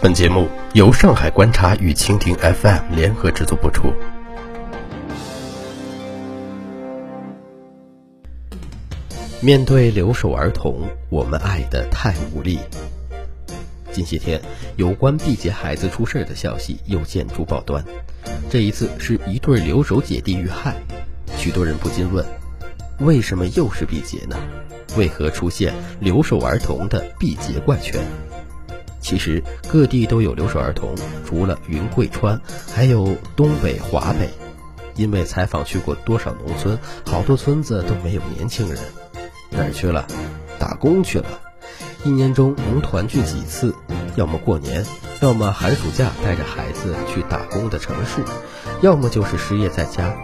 本节目由上海观察与蜻蜓 FM 联合制作播出。面对留守儿童，我们爱的太无力。近些天，有关毕节孩子出事的消息又见诸报端。这一次是一对留守姐弟遇害，许多人不禁问：为什么又是毕节呢？为何出现留守儿童的毕节怪圈？其实各地都有留守儿童，除了云贵川，还有东北、华北。因为采访去过多少农村，好多村子都没有年轻人，哪儿去了？打工去了。一年中能团聚几次？要么过年，要么寒暑假带着孩子去打工的城市，要么就是失业在家。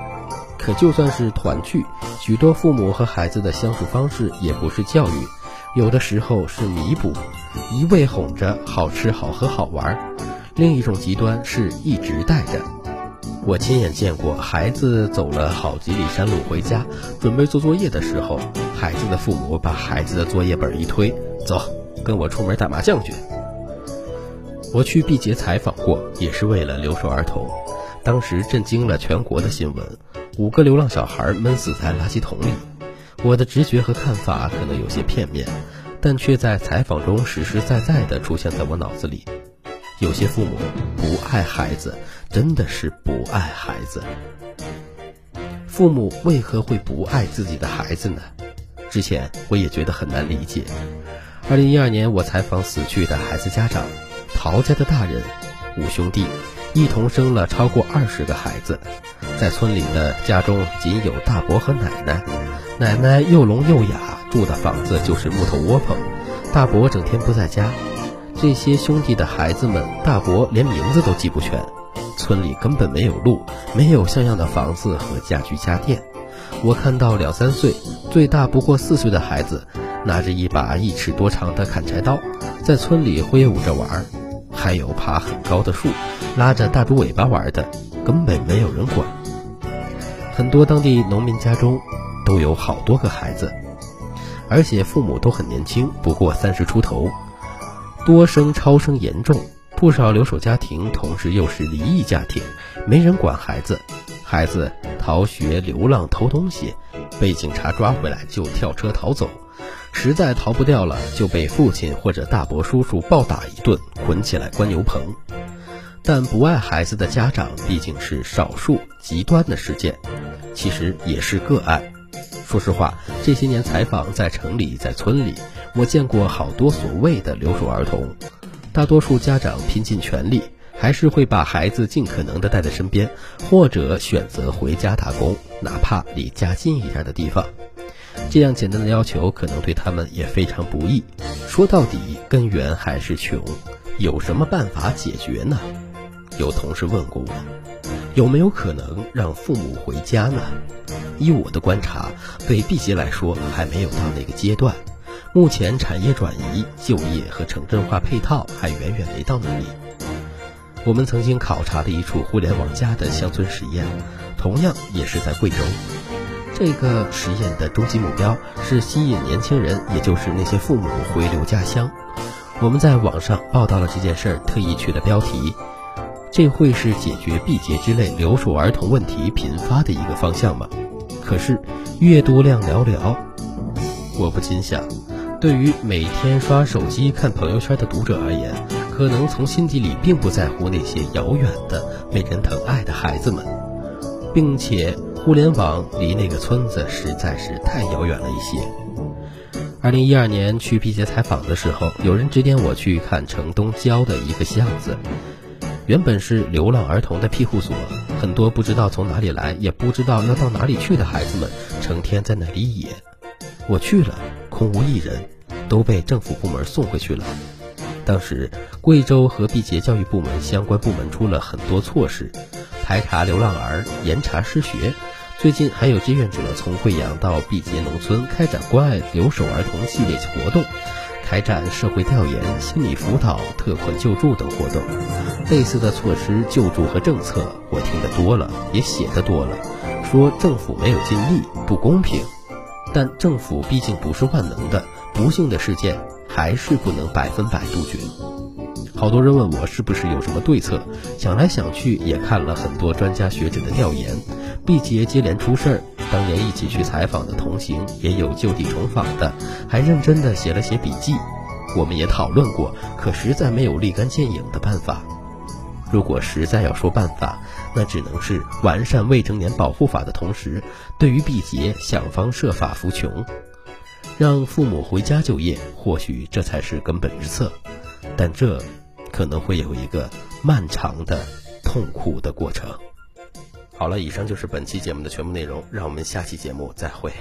可就算是团聚，许多父母和孩子的相处方式也不是教育。有的时候是弥补，一味哄着好吃好喝好玩；另一种极端是一直带着。我亲眼见过孩子走了好几里山路回家，准备做作业的时候，孩子的父母把孩子的作业本一推，走，跟我出门打麻将去。我去毕节采访过，也是为了留守儿童，当时震惊了全国的新闻：五个流浪小孩闷死在垃圾桶里。我的直觉和看法可能有些片面，但却在采访中实实在在地出现在我脑子里。有些父母不爱孩子，真的是不爱孩子。父母为何会不爱自己的孩子呢？之前我也觉得很难理解。二零一二年，我采访死去的孩子家长，陶家的大人五兄弟，一同生了超过二十个孩子，在村里的家中仅有大伯和奶奶。奶奶又聋又哑，住的房子就是木头窝棚。大伯整天不在家，这些兄弟的孩子们，大伯连名字都记不全。村里根本没有路，没有像样的房子和家具家电。我看到两三岁，最大不过四岁的孩子，拿着一把一尺多长的砍柴刀，在村里挥舞着玩儿。还有爬很高的树，拉着大猪尾巴玩的，根本没有人管。很多当地农民家中。都有好多个孩子，而且父母都很年轻，不过三十出头，多生超生严重，不少留守家庭同时又是离异家庭，没人管孩子，孩子逃学、流浪、偷东西，被警察抓回来就跳车逃走，实在逃不掉了，就被父亲或者大伯叔叔暴打一顿，捆起来关牛棚。但不爱孩子的家长毕竟是少数极端的事件，其实也是个案。说实话，这些年采访在城里、在村里，我见过好多所谓的留守儿童。大多数家长拼尽全力，还是会把孩子尽可能的带在身边，或者选择回家打工，哪怕离家近一点的地方。这样简单的要求，可能对他们也非常不易。说到底，根源还是穷。有什么办法解决呢？有同事问过我，有没有可能让父母回家呢？以我的观察，对毕节来说还没有到那个阶段。目前产业转移、就业和城镇化配套还远远没到那里。我们曾经考察的一处互联网加的乡村实验，同样也是在贵州。这个实验的终极目标是吸引年轻人，也就是那些父母回流家乡。我们在网上报道了这件事儿，特意取了标题：“这会是解决毕节之类留守儿童问题频发的一个方向吗？”可是阅读量寥寥，我不禁想，对于每天刷手机看朋友圈的读者而言，可能从心底里并不在乎那些遥远的没人疼爱的孩子们，并且互联网离那个村子实在是太遥远了一些。二零一二年去毕节采访的时候，有人指点我去看城东郊的一个巷子。原本是流浪儿童的庇护所，很多不知道从哪里来，也不知道要到哪里去的孩子们，成天在那里野。我去了，空无一人，都被政府部门送回去了。当时贵州和毕节教育部门相关部门出了很多措施，排查流浪儿，严查失学。最近还有志愿者从贵阳到毕节农村开展关爱留守儿童系列活动。开展社会调研、心理辅导、特困救助等活动，类似的措施、救助和政策，我听得多了，也写得多了。说政府没有尽力，不公平。但政府毕竟不是万能的，不幸的事件还是不能百分百杜绝。好多人问我是不是有什么对策，想来想去也看了很多专家学者的调研。毕节接连出事儿，当年一起去采访的同行也有就地重访的，还认真的写了写笔记。我们也讨论过，可实在没有立竿见影的办法。如果实在要说办法，那只能是完善未成年保护法的同时，对于毕节想方设法扶穷，让父母回家就业，或许这才是根本之策。但这可能会有一个漫长的、痛苦的过程。好了，以上就是本期节目的全部内容，让我们下期节目再会。